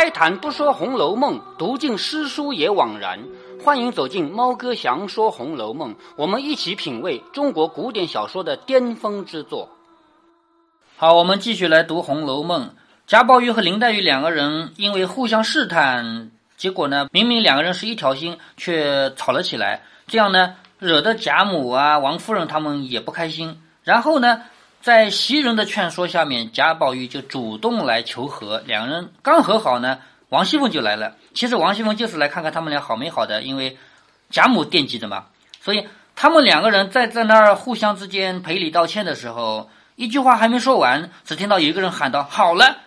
开坛不说《红楼梦》，读尽诗书也枉然。欢迎走进猫哥祥说《红楼梦》，我们一起品味中国古典小说的巅峰之作。好，我们继续来读《红楼梦》。贾宝玉和林黛玉两个人因为互相试探，结果呢，明明两个人是一条心，却吵了起来。这样呢，惹得贾母啊、王夫人他们也不开心。然后呢？在袭人的劝说下面，贾宝玉就主动来求和。两人刚和好呢，王熙凤就来了。其实王熙凤就是来看看他们俩好没好的，因为贾母惦记着嘛。所以他们两个人在在那儿互相之间赔礼道歉的时候，一句话还没说完，只听到有一个人喊道：“好了！”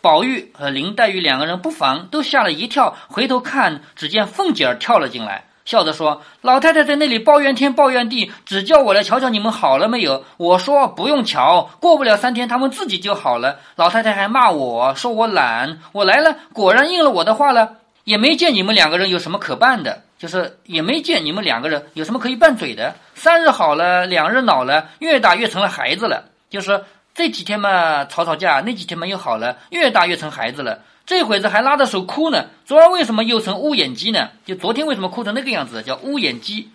宝玉和林黛玉两个人不防都吓了一跳，回头看，只见凤姐儿跳了进来。笑着说：“老太太在那里抱怨天抱怨地，只叫我来瞧瞧你们好了没有。我说不用瞧，过不了三天他们自己就好了。老太太还骂我说我懒，我来了果然应了我的话了，也没见你们两个人有什么可办的，就是也没见你们两个人有什么可以拌嘴的。三日好了，两日恼了，越打越成了孩子了。就是这几天嘛吵吵架，那几天嘛又好了，越打越成孩子了。”这会子还拉着手哭呢，昨儿为什么又成乌眼鸡呢？就昨天为什么哭成那个样子，叫乌眼鸡，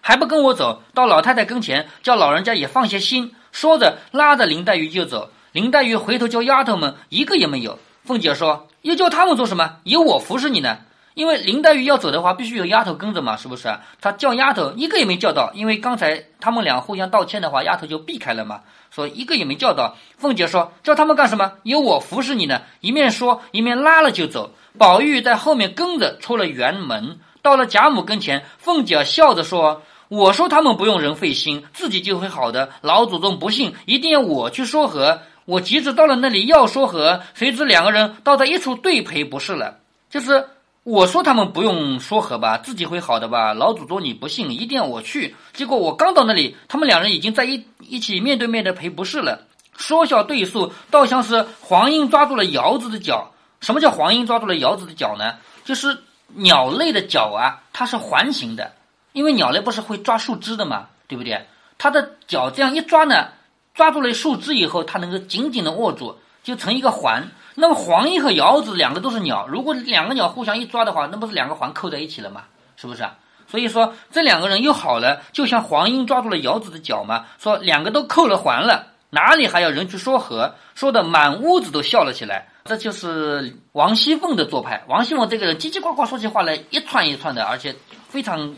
还不跟我走到老太太跟前，叫老人家也放下心。说着拉着林黛玉就走，林黛玉回头叫丫头们，一个也没有。凤姐说：“又叫他们做什么？有我服侍你呢。”因为林黛玉要走的话，必须有丫头跟着嘛，是不是？她叫丫头一个也没叫到，因为刚才他们俩互相道歉的话，丫头就避开了嘛，所以一个也没叫到。凤姐说：“叫他们干什么？有我服侍你呢。”一面说一面拉了就走。宝玉在后面跟着出了园门，到了贾母跟前，凤姐笑着说：“我说他们不用人费心，自己就会好的。老祖宗不信，一定要我去说和。我急着到了那里要说和，谁知两个人倒在一处对赔不是了，就是。”我说他们不用说和吧，自己会好的吧？老祖宗你不信，一定要我去。结果我刚到那里，他们两人已经在一一起面对面的赔不是了。说笑对诉，倒像是黄莺抓住了鹞子的脚。什么叫黄莺抓住了鹞子的脚呢？就是鸟类的脚啊，它是环形的，因为鸟类不是会抓树枝的嘛，对不对？它的脚这样一抓呢，抓住了树枝以后，它能够紧紧的握住，就成一个环。那么黄莺和鹞子两个都是鸟，如果两个鸟互相一抓的话，那不是两个环扣在一起了吗？是不是啊？所以说这两个人又好了，就像黄莺抓住了鹞子的脚嘛，说两个都扣了环了，哪里还要人去说和？说的满屋子都笑了起来。这就是王熙凤的做派。王熙凤这个人叽叽呱呱说起话来一串一串的，而且非常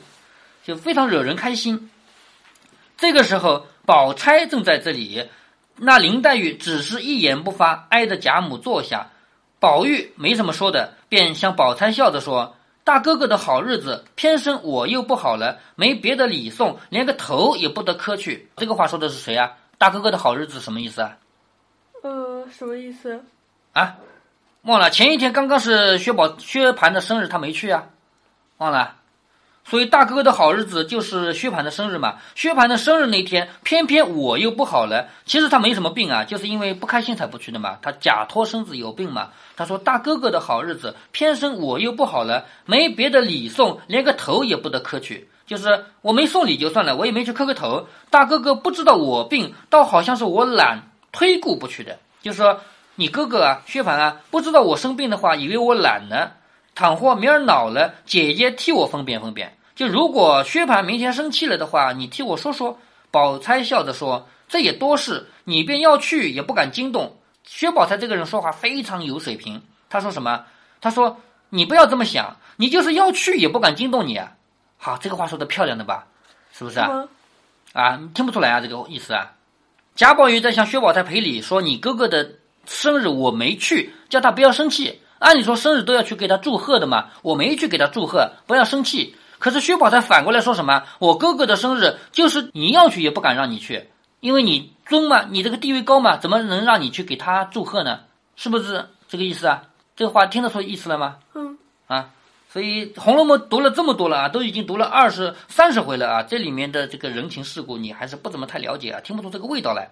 就非常惹人开心。这个时候，宝钗正在这里。那林黛玉只是一言不发，挨着贾母坐下。宝玉没什么说的，便向宝钗笑着说：“大哥哥的好日子，偏生我又不好了，没别的礼送，连个头也不得磕去。”这个话说的是谁啊？大哥哥的好日子什么意思啊？呃，什么意思？啊，忘了。前一天刚刚是薛宝薛蟠的生日，他没去啊，忘了。所以大哥哥的好日子就是薛蟠的生日嘛。薛蟠的生日那天，偏偏我又不好了。其实他没什么病啊，就是因为不开心才不去的嘛。他假托身子有病嘛。他说大哥哥的好日子，偏生我又不好了，没别的礼送，连个头也不得磕去。就是我没送礼就算了，我也没去磕个头。大哥哥不知道我病，倒好像是我懒推故不去的。就说你哥哥啊，薛蟠啊，不知道我生病的话，以为我懒呢。倘或明儿恼了，姐姐替我分辨分辨。就如果薛蟠明天生气了的话，你替我说说。宝钗笑着说：“这也多事，你便要去也不敢惊动。”薛宝钗这个人说话非常有水平。他说什么？他说：“你不要这么想，你就是要去也不敢惊动你。”啊。好，这个话说的漂亮的吧？是不是啊？啊，听不出来啊，这个意思啊。贾宝玉在向薛宝钗赔礼，说：“你哥哥的生日我没去，叫他不要生气。按理说生日都要去给他祝贺的嘛，我没去给他祝贺，不要生气。”可是薛宝钗反过来说什么？我哥哥的生日就是你要去也不敢让你去，因为你尊嘛，你这个地位高嘛，怎么能让你去给他祝贺呢？是不是这个意思啊？这个话听得出意思了吗？嗯。啊，所以《红楼梦》读了这么多了啊，都已经读了二十三十回了啊，这里面的这个人情世故你还是不怎么太了解啊，听不出这个味道来。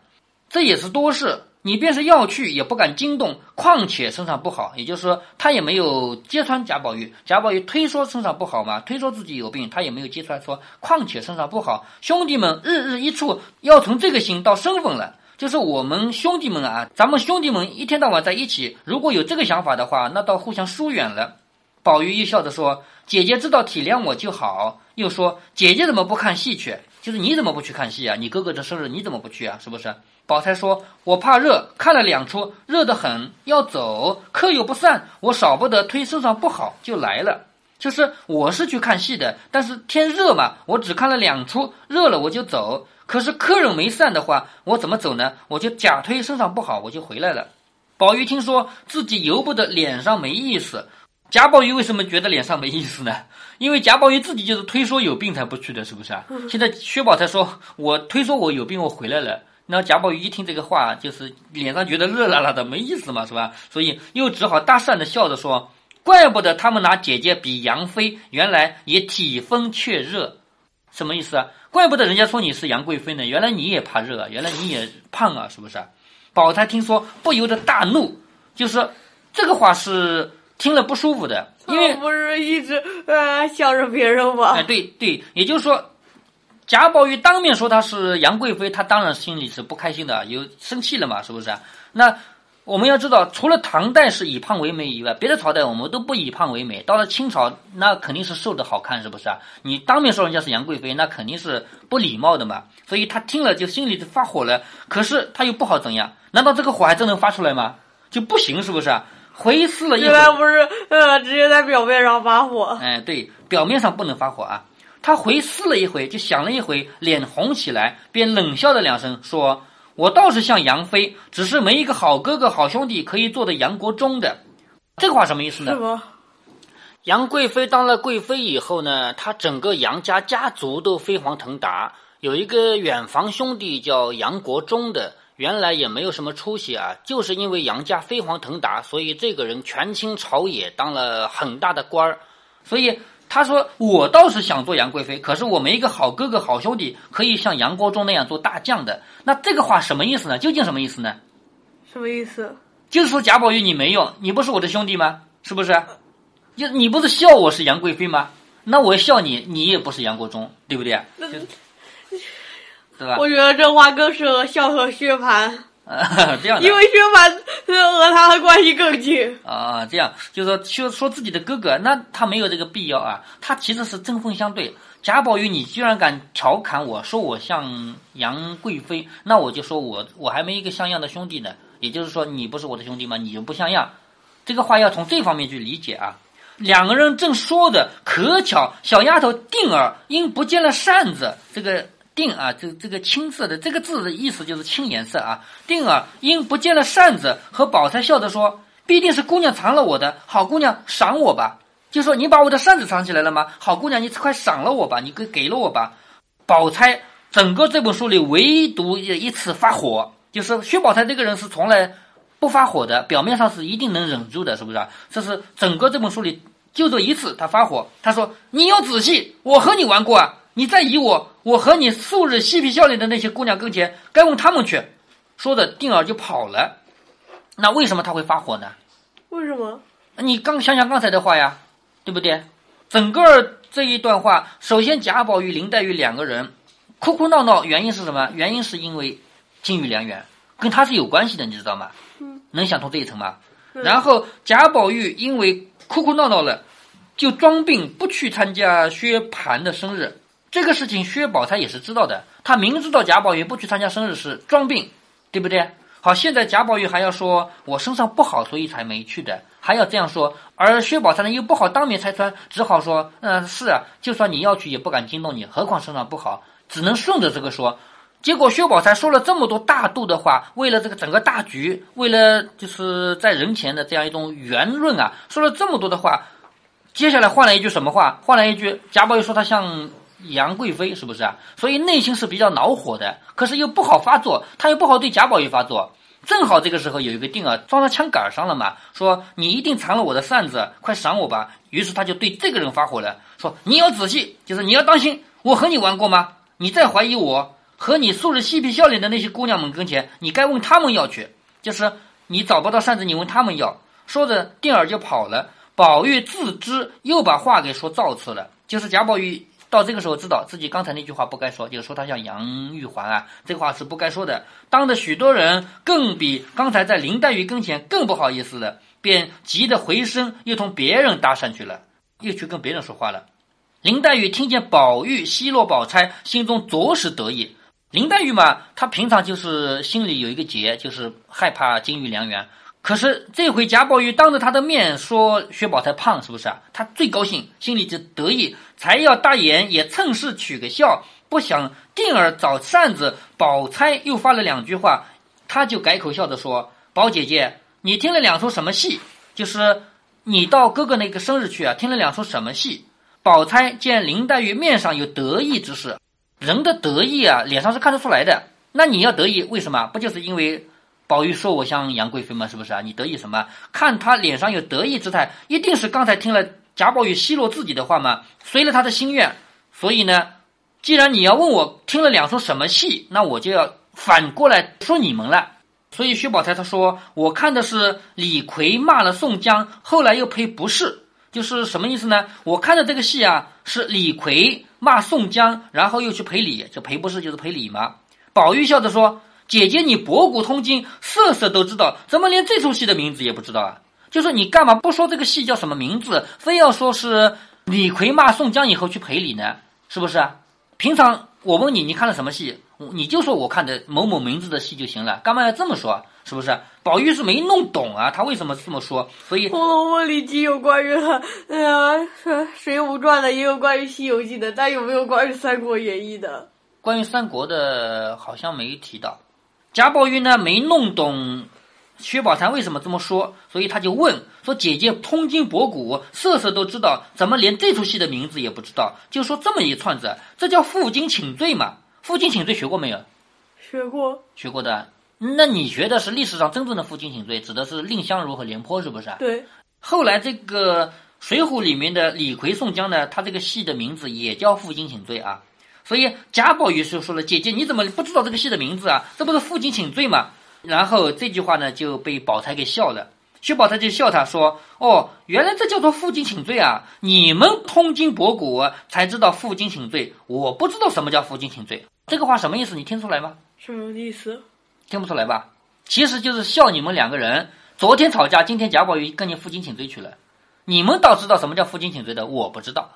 这也是多事。你便是要去也不敢惊动，况且身上不好，也就是说他也没有揭穿贾宝玉。贾宝玉推说身上不好嘛，推说自己有病，他也没有揭穿说。况且身上不好，兄弟们日日一处，要从这个心到身份了。就是我们兄弟们啊，咱们兄弟们一天到晚在一起，如果有这个想法的话，那倒互相疏远了。宝玉一笑着说：“姐姐知道体谅我就好。”又说：“姐姐怎么不看戏去？就是你怎么不去看戏啊？你哥哥的生日你怎么不去啊？是不是？”宝钗说：“我怕热，看了两出，热得很，要走，客又不散，我少不得推身上不好，就来了。就是我是去看戏的，但是天热嘛，我只看了两出，热了我就走。可是客人没散的话，我怎么走呢？我就假推身上不好，我就回来了。”宝玉听说自己由不得脸上没意思。贾宝玉为什么觉得脸上没意思呢？因为贾宝玉自己就是推说有病才不去的，是不是啊？现在薛宝钗说：“我推说我有病，我回来了。”那贾宝玉一听这个话，就是脸上觉得热辣辣的，没意思嘛，是吧？所以又只好搭讪的笑着说：“怪不得他们拿姐姐比杨妃，原来也体风却热，什么意思啊？怪不得人家说你是杨贵妃呢，原来你也怕热啊，原来你也胖啊，是不是？”宝钗听说不由得大怒，就是这个话是。听了不舒服的，因为 不是一直呃向着别人吗？哎，对对，也就是说，贾宝玉当面说他是杨贵妃，他当然心里是不开心的，有生气了嘛，是不是？那我们要知道，除了唐代是以胖为美以外，别的朝代我们都不以胖为美。到了清朝，那肯定是瘦的好看，是不是啊？你当面说人家是杨贵妃，那肯定是不礼貌的嘛。所以他听了就心里就发火了，可是他又不好怎样？难道这个火还真能发出来吗？就不行，是不是？回思了一，原来不是呃，直接在表面上发火。哎，对，表面上不能发火啊。他回思了一回，就想了一回，脸红起来，便冷笑了两声，说：“我倒是像杨飞，只是没一个好哥哥、好兄弟可以做的杨国忠的。”这个话什么意思呢？杨贵妃当了贵妃以后呢，她整个杨家家族都飞黄腾达，有一个远房兄弟叫杨国忠的。原来也没有什么出息啊，就是因为杨家飞黄腾达，所以这个人权倾朝野，当了很大的官儿。所以他说：“我倒是想做杨贵妃，可是我没一个好哥哥、好兄弟可以像杨国忠那样做大将的。”那这个话什么意思呢？究竟什么意思呢？什么意思？就是说贾宝玉你没用，你不是我的兄弟吗？是不是？就你不是笑我是杨贵妃吗？那我笑你，你也不是杨国忠，对不对？就。对吧？我觉得这话更适合笑和薛蟠，这样，因为薛蟠和他的关系更近啊。这样就是说，说说自己的哥哥，那他没有这个必要啊。他其实是针锋相对。贾宝玉，你居然敢调侃我说我像杨贵妃，那我就说我我还没一个像样的兄弟呢。也就是说，你不是我的兄弟吗？你就不像样。这个话要从这方面去理解啊。两个人正说着可巧，小丫头定儿因不见了扇子，这个。定啊，这这个青色的这个字的意思就是青颜色啊。定啊因不见了扇子，和宝钗笑着说：“必定是姑娘藏了我的，好姑娘赏我吧。”就说你把我的扇子藏起来了吗？好姑娘，你快赏了我吧，你给给了我吧。宝钗整个这本书里唯独一次发火，就是薛宝钗这个人是从来不发火的，表面上是一定能忍住的，是不是？这是整个这本书里就这一次他发火，他说：“你要仔细，我和你玩过啊。”你再以我我和你素日嬉皮笑脸的那些姑娘跟前，该问他们去。说着，定儿就跑了。那为什么他会发火呢？为什么？你刚想想刚才的话呀，对不对？整个这一段话，首先贾宝玉、林黛玉两个人哭哭闹闹，原因是什么？原因是因为金玉良缘，跟他是有关系的，你知道吗？嗯。能想通这一层吗？然后贾宝玉因为哭哭闹闹了，就装病不去参加薛蟠的生日。这个事情薛宝钗也是知道的，她明知道贾宝玉不去参加生日是装病，对不对？好，现在贾宝玉还要说我身上不好，所以才没去的，还要这样说。而薛宝钗呢又不好当面拆穿，只好说，嗯，是啊，就算你要去也不敢惊动你，何况身上不好，只能顺着这个说。结果薛宝钗说了这么多大度的话，为了这个整个大局，为了就是在人前的这样一种圆润啊，说了这么多的话，接下来换了一句什么话？换了一句贾宝玉说他像。杨贵妃是不是啊？所以内心是比较恼火的，可是又不好发作，他又不好对贾宝玉发作。正好这个时候有一个定儿撞到枪杆上了嘛，说你一定藏了我的扇子，快赏我吧。于是他就对这个人发火了，说你要仔细，就是你要当心，我和你玩过吗？你再怀疑我和你素日嬉皮笑脸的那些姑娘们跟前，你该问他们要去，就是你找不到扇子，你问他们要。说着，定儿就跑了。宝玉自知又把话给说造次了，就是贾宝玉。到这个时候知道自己刚才那句话不该说，就是说他像杨玉环啊，这话是不该说的。当着许多人，更比刚才在林黛玉跟前更不好意思了，便急得回身，又同别人搭讪去了，又去跟别人说话了。林黛玉听见宝玉奚落宝钗，心中着实得意。林黛玉嘛，她平常就是心里有一个结，就是害怕金玉良缘。可是这回贾宝玉当着他的面说薛宝钗胖，是不是啊？他最高兴，心里就得意，才要大言，也趁势取个笑。不想定儿找扇子，宝钗又发了两句话，她就改口笑着说：“宝姐姐，你听了两出什么戏？就是你到哥哥那个生日去啊，听了两出什么戏？”宝钗见林黛玉面上有得意之事。人的得意啊，脸上是看得出来的。那你要得意，为什么？不就是因为宝玉说我像杨贵妃吗？是不是啊？你得意什么？看他脸上有得意之态，一定是刚才听了贾宝玉奚落自己的话嘛，随了他的心愿。所以呢，既然你要问我听了两出什么戏，那我就要反过来说你们了。所以薛宝钗她说，我看的是李逵骂了宋江，后来又赔不是，就是什么意思呢？我看的这个戏啊，是李逵。骂宋江，然后又去赔礼，这赔不是就是赔礼嘛？宝玉笑着说：“姐姐，你博古通今，色色都知道，怎么连这出戏的名字也不知道啊？就说你干嘛不说这个戏叫什么名字，非要说是李逵骂宋江以后去赔礼呢？是不是？平常我问你，你看了什么戏，你就说我看的某某名字的戏就行了，干嘛要这么说？是不是？宝玉是没弄懂啊，他为什么这么说？所以《红楼梦》里既有关于他，哎呀，《水浒传》的，也有关于《西游记》的，但有没有关于《三国演义》的？关于三国的，好像没提到。贾宝玉呢，没弄懂薛宝钗为什么这么说，所以他就问说：“姐姐通经博古，色色都知道，怎么连这出戏的名字也不知道？就说这么一串子，这叫负荆请罪嘛？负荆请罪学过没有？学过，学过的。”那你学的是历史上真正的负荆请罪，指的是蔺相如和廉颇，是不是？对。后来这个《水浒》里面的李逵、宋江呢，他这个戏的名字也叫负荆请罪啊。所以贾宝玉就说了：“姐姐，你怎么不知道这个戏的名字啊？这不是负荆请罪吗？”然后这句话呢就被宝钗给笑了。薛宝钗就笑他说：“哦，原来这叫做负荆请罪啊！你们通经博古才知道负荆请罪，我不知道什么叫负荆请罪。这个话什么意思？你听出来吗？什么意思？”听不出来吧？其实就是笑你们两个人昨天吵架，今天贾宝玉跟你负荆请罪去了。你们倒知道什么叫负荆请罪的，我不知道。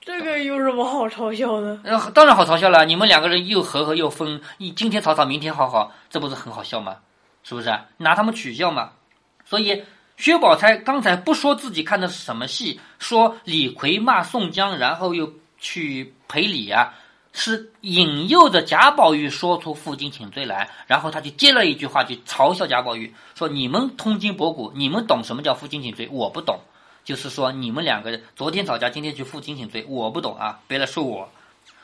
这个有什么好嘲笑的？呃，当然好嘲笑了。你们两个人又和和又分，你今天吵吵，明天好好，这不是很好笑吗？是不是？拿他们取笑嘛。所以薛宝钗刚才不说自己看的是什么戏，说李逵骂宋江，然后又去赔礼啊。是引诱着贾宝玉说出负荆请罪来，然后他就接了一句话，就嘲笑贾宝玉说：“你们通今博古，你们懂什么叫负荆请罪？我不懂。就是说你们两个人昨天吵架，今天去负荆请罪，我不懂啊！别来说我。”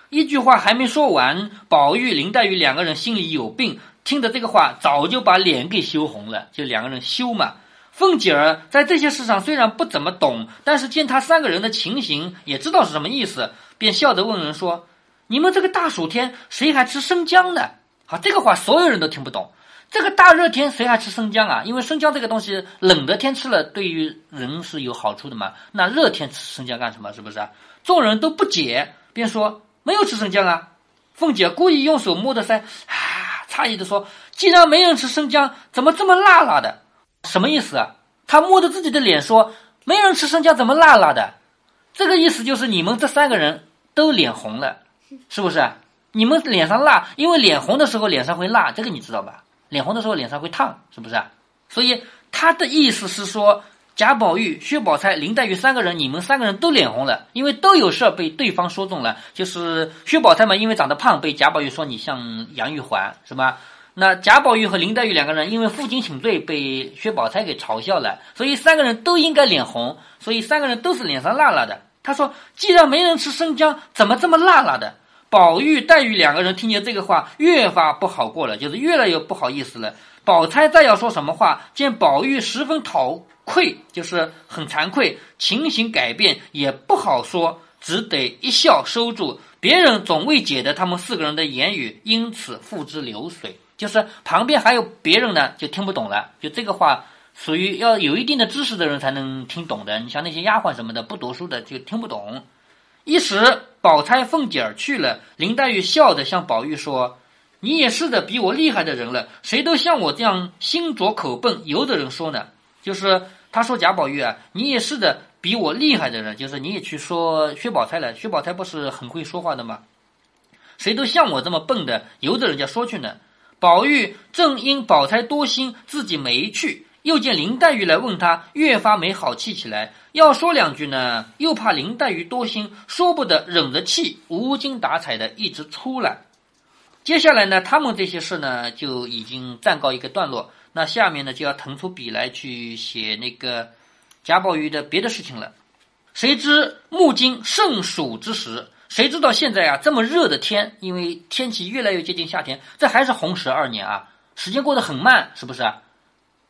一句话还没说完，宝玉、林黛玉两个人心里有病，听着这个话，早就把脸给羞红了。就两个人羞嘛。凤姐儿在这些事上虽然不怎么懂，但是见他三个人的情形，也知道是什么意思，便笑着问人说。你们这个大暑天，谁还吃生姜呢？好，这个话所有人都听不懂。这个大热天，谁还吃生姜啊？因为生姜这个东西，冷的天吃了对于人是有好处的嘛。那热天吃生姜干什么？是不是？众人都不解，便说没有吃生姜啊。凤姐故意用手摸着腮，啊，诧异的说：“既然没人吃生姜，怎么这么辣辣的？什么意思啊？”她摸着自己的脸说：“没人吃生姜，怎么辣辣的？”这个意思就是你们这三个人都脸红了。是不是？你们脸上辣，因为脸红的时候脸上会辣，这个你知道吧？脸红的时候脸上会烫，是不是啊？所以他的意思是说，贾宝玉、薛宝钗、林黛玉三个人，你们三个人都脸红了，因为都有事儿被对方说中了。就是薛宝钗嘛，因为长得胖，被贾宝玉说你像杨玉环，是吧？那贾宝玉和林黛玉两个人因为负荆请罪被薛宝钗给嘲笑了，所以三个人都应该脸红，所以三个人都是脸上辣辣的。他说：“既然没人吃生姜，怎么这么辣辣的？”宝玉、黛玉两个人听见这个话，越发不好过了，就是越来越不好意思了。宝钗再要说什么话，见宝玉十分讨愧，就是很惭愧，情形改变也不好说，只得一笑收住。别人总未解得他们四个人的言语，因此付之流水。就是旁边还有别人呢，就听不懂了。就这个话。属于要有一定的知识的人才能听懂的，你像那些丫鬟什么的不读书的就听不懂。一时，宝钗、凤姐儿去了，林黛玉笑着向宝玉说：“你也是的比我厉害的人了，谁都像我这样心拙口笨，由的人说呢。”就是他说贾宝玉啊，你也是的比我厉害的人，就是你也去说薛宝钗了。薛宝钗不是很会说话的吗？谁都像我这么笨的，由着人家说去呢。宝玉正因宝钗多心，自己没去，又见林黛玉来问他，越发没好气起来。要说两句呢，又怕林黛玉多心，说不得，忍着气，无精打采的一直出来。接下来呢，他们这些事呢，就已经暂告一个段落。那下面呢，就要腾出笔来去写那个贾宝玉的别的事情了。谁知木经盛暑之时。谁知道现在啊这么热的天，因为天气越来越接近夏天，这还是洪十二年啊，时间过得很慢，是不是啊？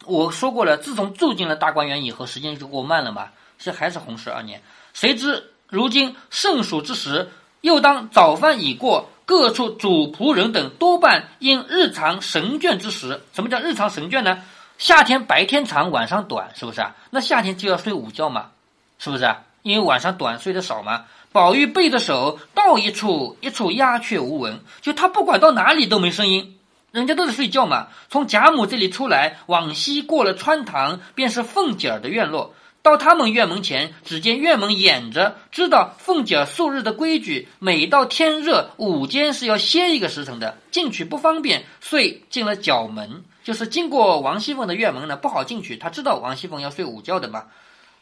我说过了，自从住进了大观园以后，时间就过慢了嘛。是还是洪十二年。谁知如今盛暑之时，又当早饭已过，各处主仆人等多半因日常神倦之时。什么叫日常神倦呢？夏天白天长，晚上短，是不是啊？那夏天就要睡午觉嘛，是不是啊？因为晚上短，睡得少嘛。宝玉背着手到一处，一处鸦雀无闻。就他不管到哪里都没声音，人家都在睡觉嘛。从贾母这里出来，往西过了穿堂，便是凤姐儿的院落。到他们院门前，只见院门掩着，知道凤姐儿素日的规矩，每到天热，午间是要歇一个时辰的，进去不方便，遂进了角门，就是经过王熙凤的院门呢，不好进去。他知道王熙凤要睡午觉的嘛，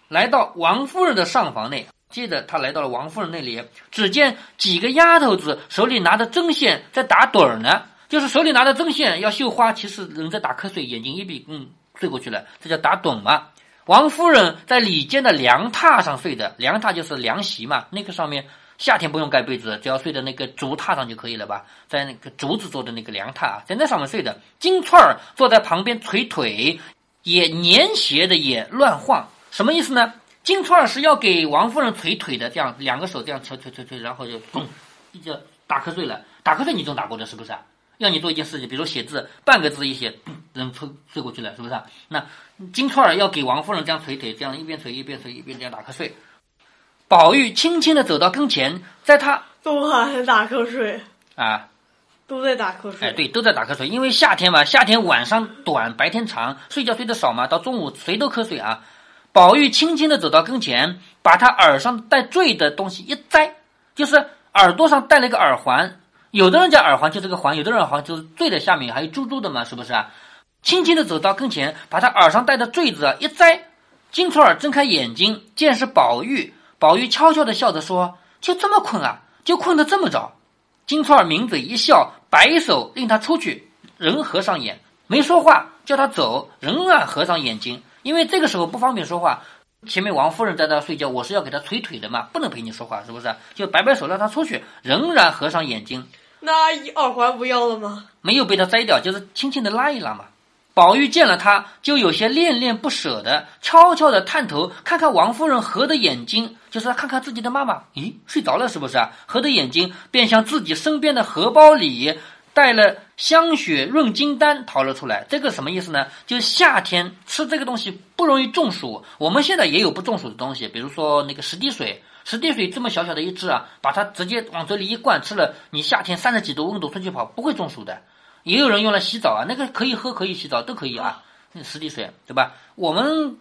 来到王夫人的上房内。接着他来到了王夫人那里，只见几个丫头子手里拿着针线在打盹儿呢，就是手里拿着针线要绣花，其实人在打瞌睡，眼睛一闭，嗯，睡过去了，这叫打盹嘛。王夫人在里间的凉榻上睡的，凉榻就是凉席嘛，那个上面夏天不用盖被子，只要睡在那个竹榻上就可以了吧，在那个竹子做的那个凉榻，在那上面睡的。金钏儿坐在旁边捶腿，也粘鞋的也乱晃，什么意思呢？金钏儿是要给王夫人捶腿的，这样两个手这样捶捶捶捶，然后就咚，就打瞌睡了。打瞌睡你总打过的，是不是？要你做一件事情，比如写字，半个字一写，人睡睡过去了，是不是？那金钏儿要给王夫人这样捶腿，这样一边捶一边捶一边这样打瞌睡。宝玉轻轻的走到跟前，在他都还打瞌睡啊，都在打瞌睡。哎，对，都在打瞌睡，因为夏天嘛，夏天晚上短，白天长，睡觉睡得少嘛，到中午谁都瞌睡啊。宝玉轻轻的走到跟前，把他耳上戴坠的东西一摘，就是耳朵上戴了一个耳环。有的人家耳环就这个环，有的人耳环就是坠在下面，还有珠珠的嘛，是不是啊？轻轻地走到跟前，把他耳上戴的坠子啊一摘。金钏儿睁开眼睛，见是宝玉。宝玉悄悄地笑着说：“就这么困啊？就困得这么着？”金钏儿抿嘴一笑，摆手令他出去，仍合上眼，没说话，叫他走，仍然合上眼睛。因为这个时候不方便说话，前面王夫人在那睡觉，我是要给她捶腿的嘛，不能陪你说话，是不是？就摆摆手让她出去，仍然合上眼睛。那耳环不要了吗？没有被他摘掉，就是轻轻的拉一拉嘛。宝玉见了他，就有些恋恋不舍的，悄悄的探头看看王夫人合的眼睛，就是看看自己的妈妈，咦，睡着了是不是啊？合的眼睛，便向自己身边的荷包里。带了香雪润金丹掏了出来，这个什么意思呢？就是夏天吃这个东西不容易中暑。我们现在也有不中暑的东西，比如说那个十滴水，十滴水这么小小的一支啊，把它直接往嘴里一灌，吃了你夏天三十几度温度出去跑不会中暑的。也有人用来洗澡啊，那个可以喝可以洗澡都可以啊，十滴水对吧？我们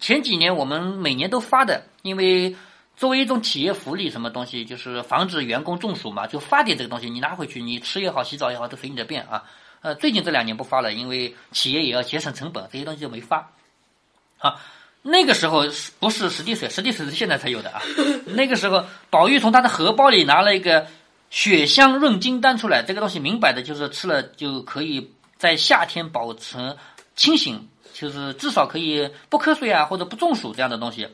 前几年我们每年都发的，因为。作为一种企业福利，什么东西就是防止员工中暑嘛，就发点这个东西，你拿回去，你吃也好，洗澡也好，都随你的便啊。呃，最近这两年不发了，因为企业也要节省成本，这些东西就没发。好，那个时候不是实地水，实地水是现在才有的啊。那个时候，宝玉从他的荷包里拿了一个雪香润金丹出来，这个东西明摆的就是吃了就可以在夏天保持清醒，就是至少可以不瞌睡啊，或者不中暑这样的东西。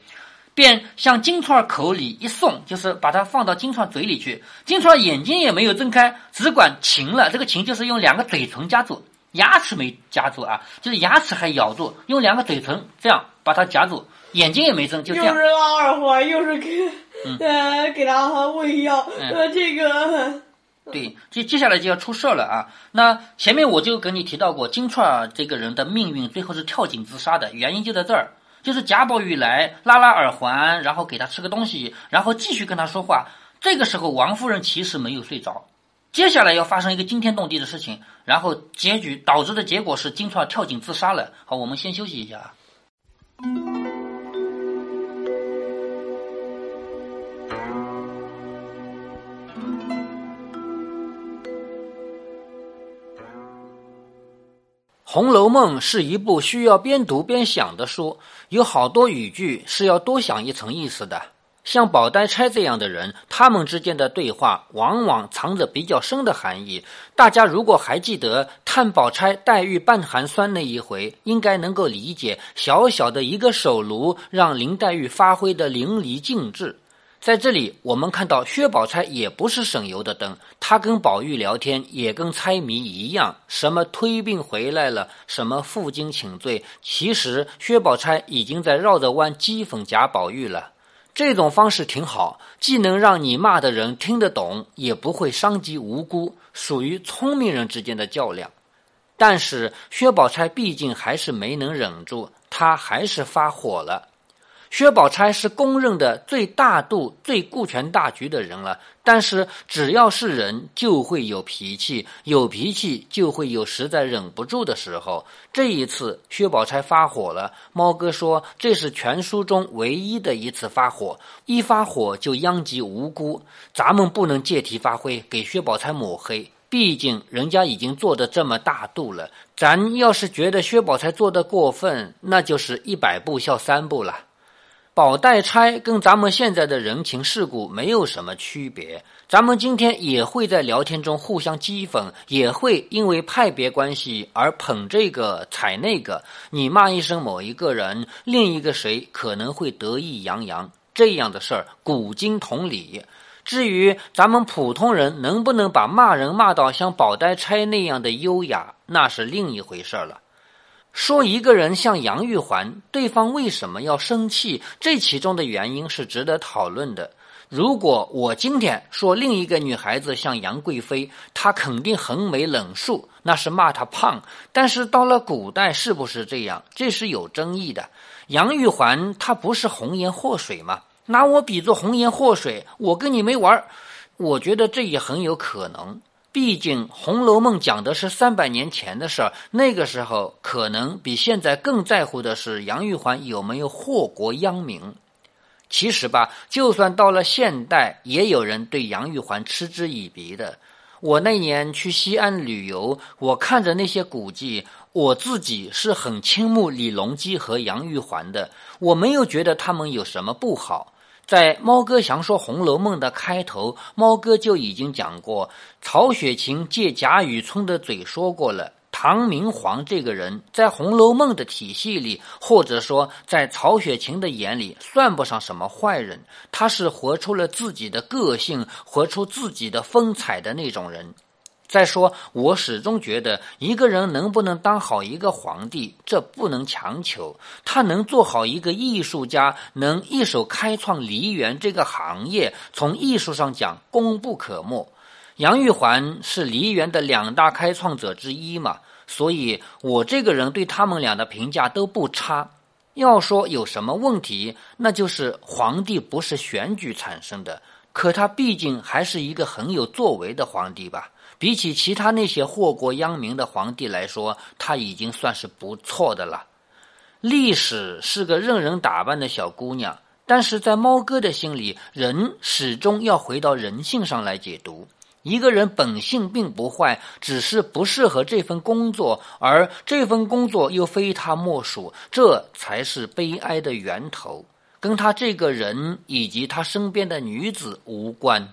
便向金钏口里一送，就是把它放到金钏嘴里去。金钏眼睛也没有睁开，只管噙了。这个噙就是用两个嘴唇夹住，牙齿没夹住啊，就是牙齿还咬住，用两个嘴唇这样把他夹住，眼睛也没睁，就这样。又是拉耳环，又是给 呃给他喂药，呃这个。对，接接下来就要出事儿了啊！那前面我就跟你提到过，金钏儿这个人的命运最后是跳井自杀的，原因就在这儿。就是贾宝玉来拉拉耳环，然后给他吃个东西，然后继续跟他说话。这个时候，王夫人其实没有睡着，接下来要发生一个惊天动地的事情，然后结局导致的结果是金钏跳井自杀了。好，我们先休息一下。《红楼梦》是一部需要边读边想的书，有好多语句是要多想一层意思的。像宝黛钗这样的人，他们之间的对话往往藏着比较深的含义。大家如果还记得探宝钗黛玉半寒酸那一回，应该能够理解小小的一个手炉让林黛玉发挥的淋漓尽致。在这里，我们看到薛宝钗也不是省油的灯，她跟宝玉聊天也跟猜谜一样，什么推病回来了，什么负荆请罪，其实薛宝钗已经在绕着弯讥讽贾宝玉了。这种方式挺好，既能让你骂的人听得懂，也不会伤及无辜，属于聪明人之间的较量。但是薛宝钗毕竟还是没能忍住，她还是发火了。薛宝钗是公认的最大度、最顾全大局的人了，但是只要是人，就会有脾气，有脾气就会有实在忍不住的时候。这一次，薛宝钗发火了。猫哥说，这是全书中唯一的一次发火，一发火就殃及无辜。咱们不能借题发挥，给薛宝钗抹黑，毕竟人家已经做的这么大度了。咱要是觉得薛宝钗做的过分，那就是一百步笑三步了。宝黛钗跟咱们现在的人情世故没有什么区别，咱们今天也会在聊天中互相讥讽，也会因为派别关系而捧这个踩那个。你骂一声某一个人，另一个谁可能会得意洋洋，这样的事儿古今同理。至于咱们普通人能不能把骂人骂到像宝黛钗那样的优雅，那是另一回事了。说一个人像杨玉环，对方为什么要生气？这其中的原因是值得讨论的。如果我今天说另一个女孩子像杨贵妃，她肯定横眉冷竖，那是骂她胖。但是到了古代，是不是这样？这是有争议的。杨玉环她不是红颜祸水吗？拿我比作红颜祸水，我跟你没完。我觉得这也很有可能。毕竟《红楼梦》讲的是三百年前的事儿，那个时候可能比现在更在乎的是杨玉环有没有祸国殃民。其实吧，就算到了现代，也有人对杨玉环嗤之以鼻的。我那年去西安旅游，我看着那些古迹，我自己是很倾慕李隆基和杨玉环的，我没有觉得他们有什么不好。在猫哥详说《红楼梦》的开头，猫哥就已经讲过，曹雪芹借贾雨村的嘴说过了，唐明皇这个人在《红楼梦》的体系里，或者说在曹雪芹的眼里，算不上什么坏人，他是活出了自己的个性，活出自己的风采的那种人。再说，我始终觉得，一个人能不能当好一个皇帝，这不能强求。他能做好一个艺术家，能一手开创梨园这个行业，从艺术上讲，功不可没。杨玉环是梨园的两大开创者之一嘛，所以我这个人对他们俩的评价都不差。要说有什么问题，那就是皇帝不是选举产生的，可他毕竟还是一个很有作为的皇帝吧。比起其他那些祸国殃民的皇帝来说，他已经算是不错的了。历史是个任人打扮的小姑娘，但是在猫哥的心里，人始终要回到人性上来解读。一个人本性并不坏，只是不适合这份工作，而这份工作又非他莫属，这才是悲哀的源头，跟他这个人以及他身边的女子无关。